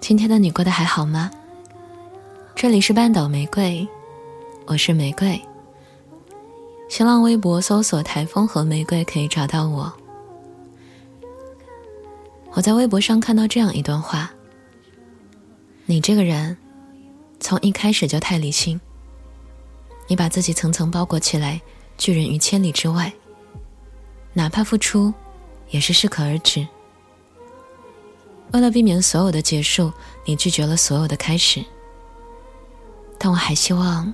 今天的你过得还好吗？这里是半岛玫瑰，我是玫瑰。新浪微博搜索“台风和玫瑰”可以找到我。我在微博上看到这样一段话：你这个人，从一开始就太理性。你把自己层层包裹起来，拒人于千里之外。哪怕付出，也是适可而止。为了避免所有的结束，你拒绝了所有的开始。但我还希望，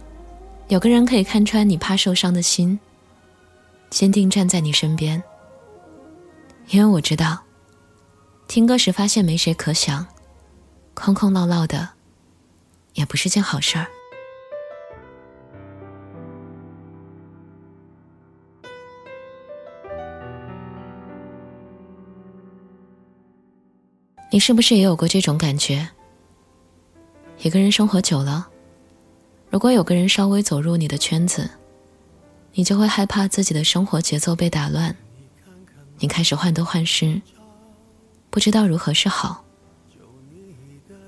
有个人可以看穿你怕受伤的心，坚定站在你身边。因为我知道，听歌时发现没谁可想，空空落落的，也不是件好事儿。你是不是也有过这种感觉？一个人生活久了，如果有个人稍微走入你的圈子，你就会害怕自己的生活节奏被打乱，你开始患得患失，不知道如何是好。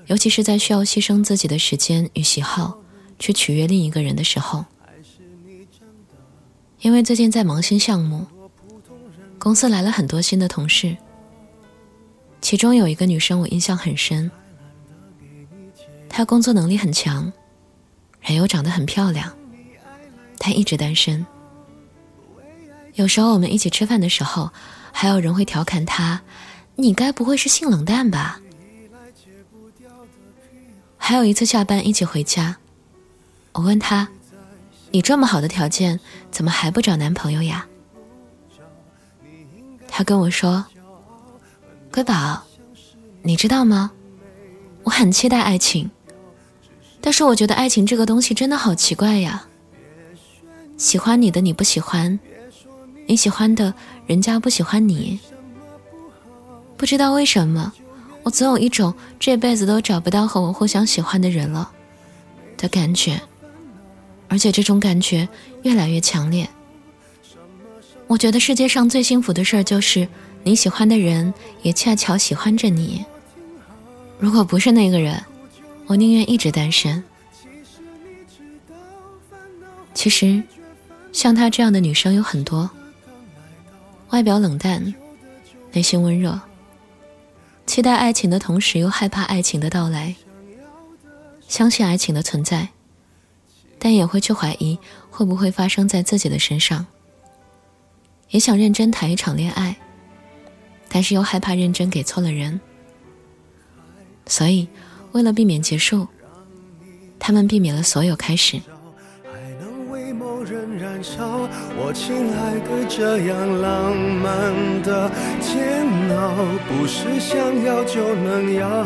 尤其是在需要牺牲自己的时间与喜好去取悦另一个人的时候，因为最近在忙新项目，公司来了很多新的同事。其中有一个女生，我印象很深。她工作能力很强，人又长得很漂亮，她一直单身。有时候我们一起吃饭的时候，还有人会调侃她：“你该不会是性冷淡吧？”还有一次下班一起回家，我问她：“你这么好的条件，怎么还不找男朋友呀？”她跟我说。瑰宝，你知道吗？我很期待爱情，但是我觉得爱情这个东西真的好奇怪呀。喜欢你的你不喜欢，你喜欢的人家不喜欢你，不知道为什么，我总有一种这辈子都找不到和我互相喜欢的人了的感觉，而且这种感觉越来越强烈。我觉得世界上最幸福的事儿就是。你喜欢的人也恰巧喜欢着你。如果不是那个人，我宁愿一直单身。其实，像她这样的女生有很多，外表冷淡，内心温热，期待爱情的同时又害怕爱情的到来，相信爱情的存在，但也会去怀疑会不会发生在自己的身上，也想认真谈一场恋爱。但是又害怕认真给错了人，所以为了避免结束，他们避免了所有开始。我亲爱的，这样浪漫的煎熬，不是想要就能要。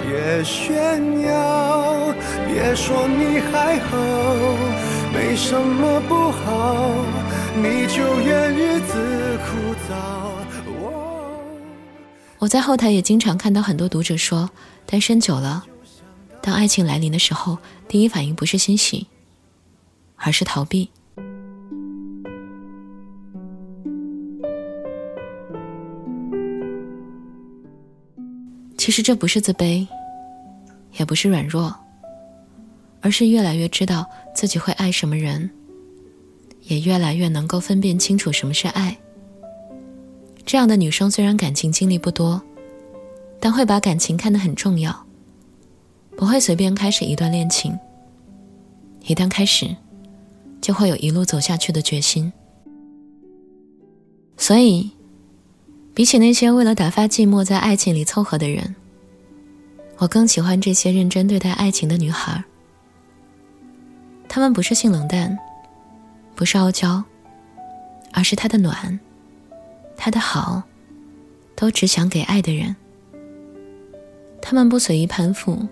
别炫耀，别说你还好，没什么不好，你就怨日子枯燥。我在后台也经常看到很多读者说，单身久了，当爱情来临的时候，第一反应不是欣喜，而是逃避。其实这不是自卑，也不是软弱，而是越来越知道自己会爱什么人，也越来越能够分辨清楚什么是爱。这样的女生虽然感情经历不多，但会把感情看得很重要，不会随便开始一段恋情。一旦开始，就会有一路走下去的决心。所以，比起那些为了打发寂寞在爱情里凑合的人，我更喜欢这些认真对待爱情的女孩。她们不是性冷淡，不是傲娇，而是她的暖。他的好，都只想给爱的人。他们不随意攀附，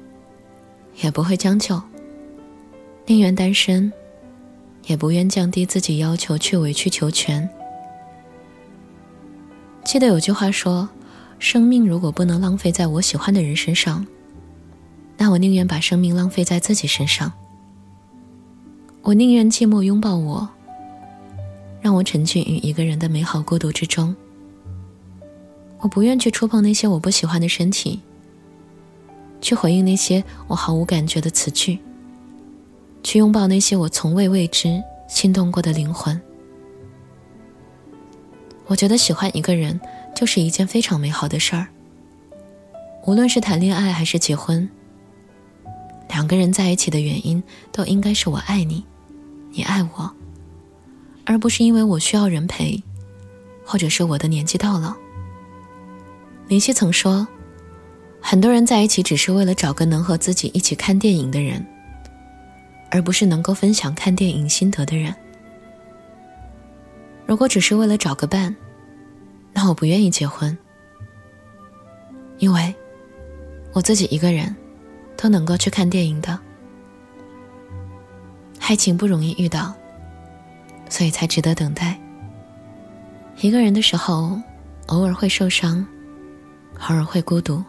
也不会将就，宁愿单身，也不愿降低自己要求去委曲求全。记得有句话说：“生命如果不能浪费在我喜欢的人身上，那我宁愿把生命浪费在自己身上。我宁愿寂寞拥抱我。”我沉浸于一个人的美好孤独之中。我不愿去触碰那些我不喜欢的身体，去回应那些我毫无感觉的词句，去拥抱那些我从未为之心动过的灵魂。我觉得喜欢一个人就是一件非常美好的事儿。无论是谈恋爱还是结婚，两个人在一起的原因都应该是我爱你，你爱我，而不是因为我需要人陪，或者是我的年纪到了。林夕曾说，很多人在一起只是为了找个能和自己一起看电影的人，而不是能够分享看电影心得的人。如果只是为了找个伴，那我不愿意结婚，因为。我自己一个人都能够去看电影的，爱情不容易遇到，所以才值得等待。一个人的时候，偶尔会受伤，偶尔会孤独，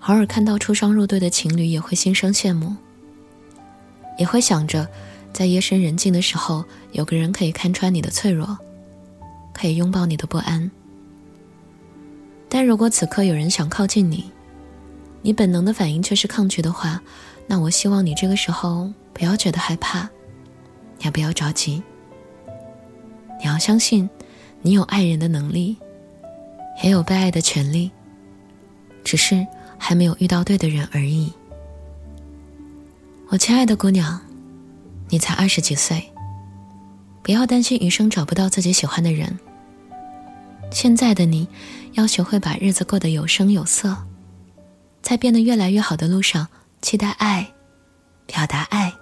偶尔看到出双入对的情侣也会心生羡慕，也会想着，在夜深人静的时候，有个人可以看穿你的脆弱，可以拥抱你的不安。但如果此刻有人想靠近你，你本能的反应却是抗拒的话，那我希望你这个时候不要觉得害怕，也不要着急。你要相信，你有爱人的能力，也有被爱的权利，只是还没有遇到对的人而已。我亲爱的姑娘，你才二十几岁，不要担心余生找不到自己喜欢的人。现在的你，要学会把日子过得有声有色。在变得越来越好的路上，期待爱，表达爱，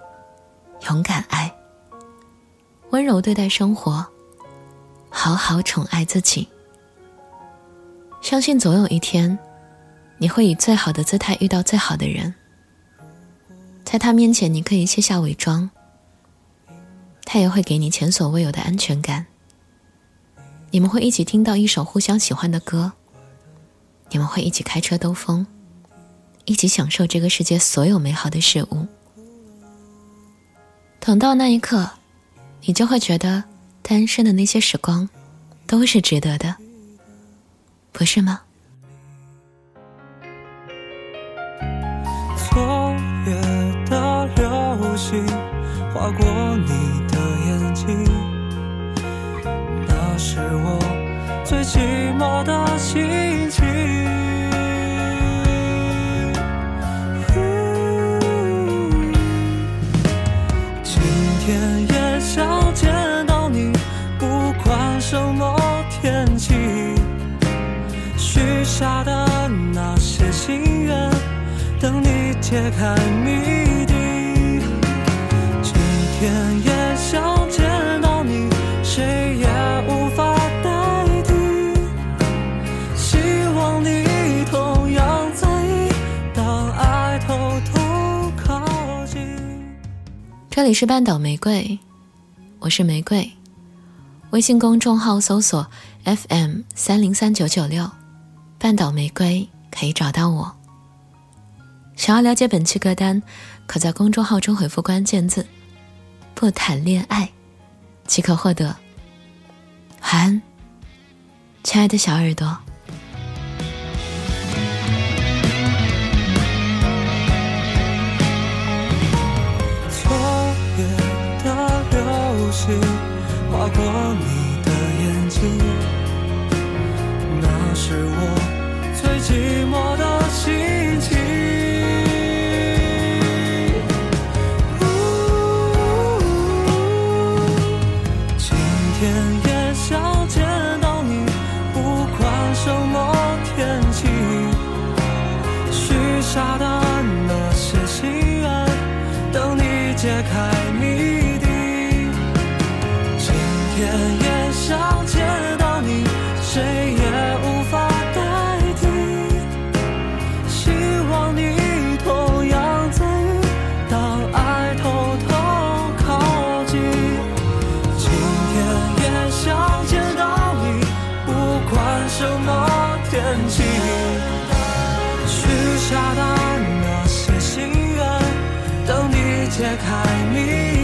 勇敢爱，温柔对待生活，好好宠爱自己。相信总有一天，你会以最好的姿态遇到最好的人，在他面前你可以卸下伪装，他也会给你前所未有的安全感。你们会一起听到一首互相喜欢的歌，你们会一起开车兜风。一起享受这个世界所有美好的事物。等到那一刻，你就会觉得单身的那些时光都是值得的，不是吗？昨夜的流星划过你的眼睛，那是我最寂寞的心情。下的那些心愿，等你揭开谜底。今天也想见到你，谁也无法代替。希望你同样在意，当爱偷偷靠近。这里是半岛玫瑰，我是玫瑰。微信公众号搜索 FM 三零三九九六。半岛玫瑰可以找到我。想要了解本期歌单，可在公众号中回复关键字“不谈恋爱”，即可获得。晚安，亲爱的小耳朵。揭开谜底。今天也想见解开谜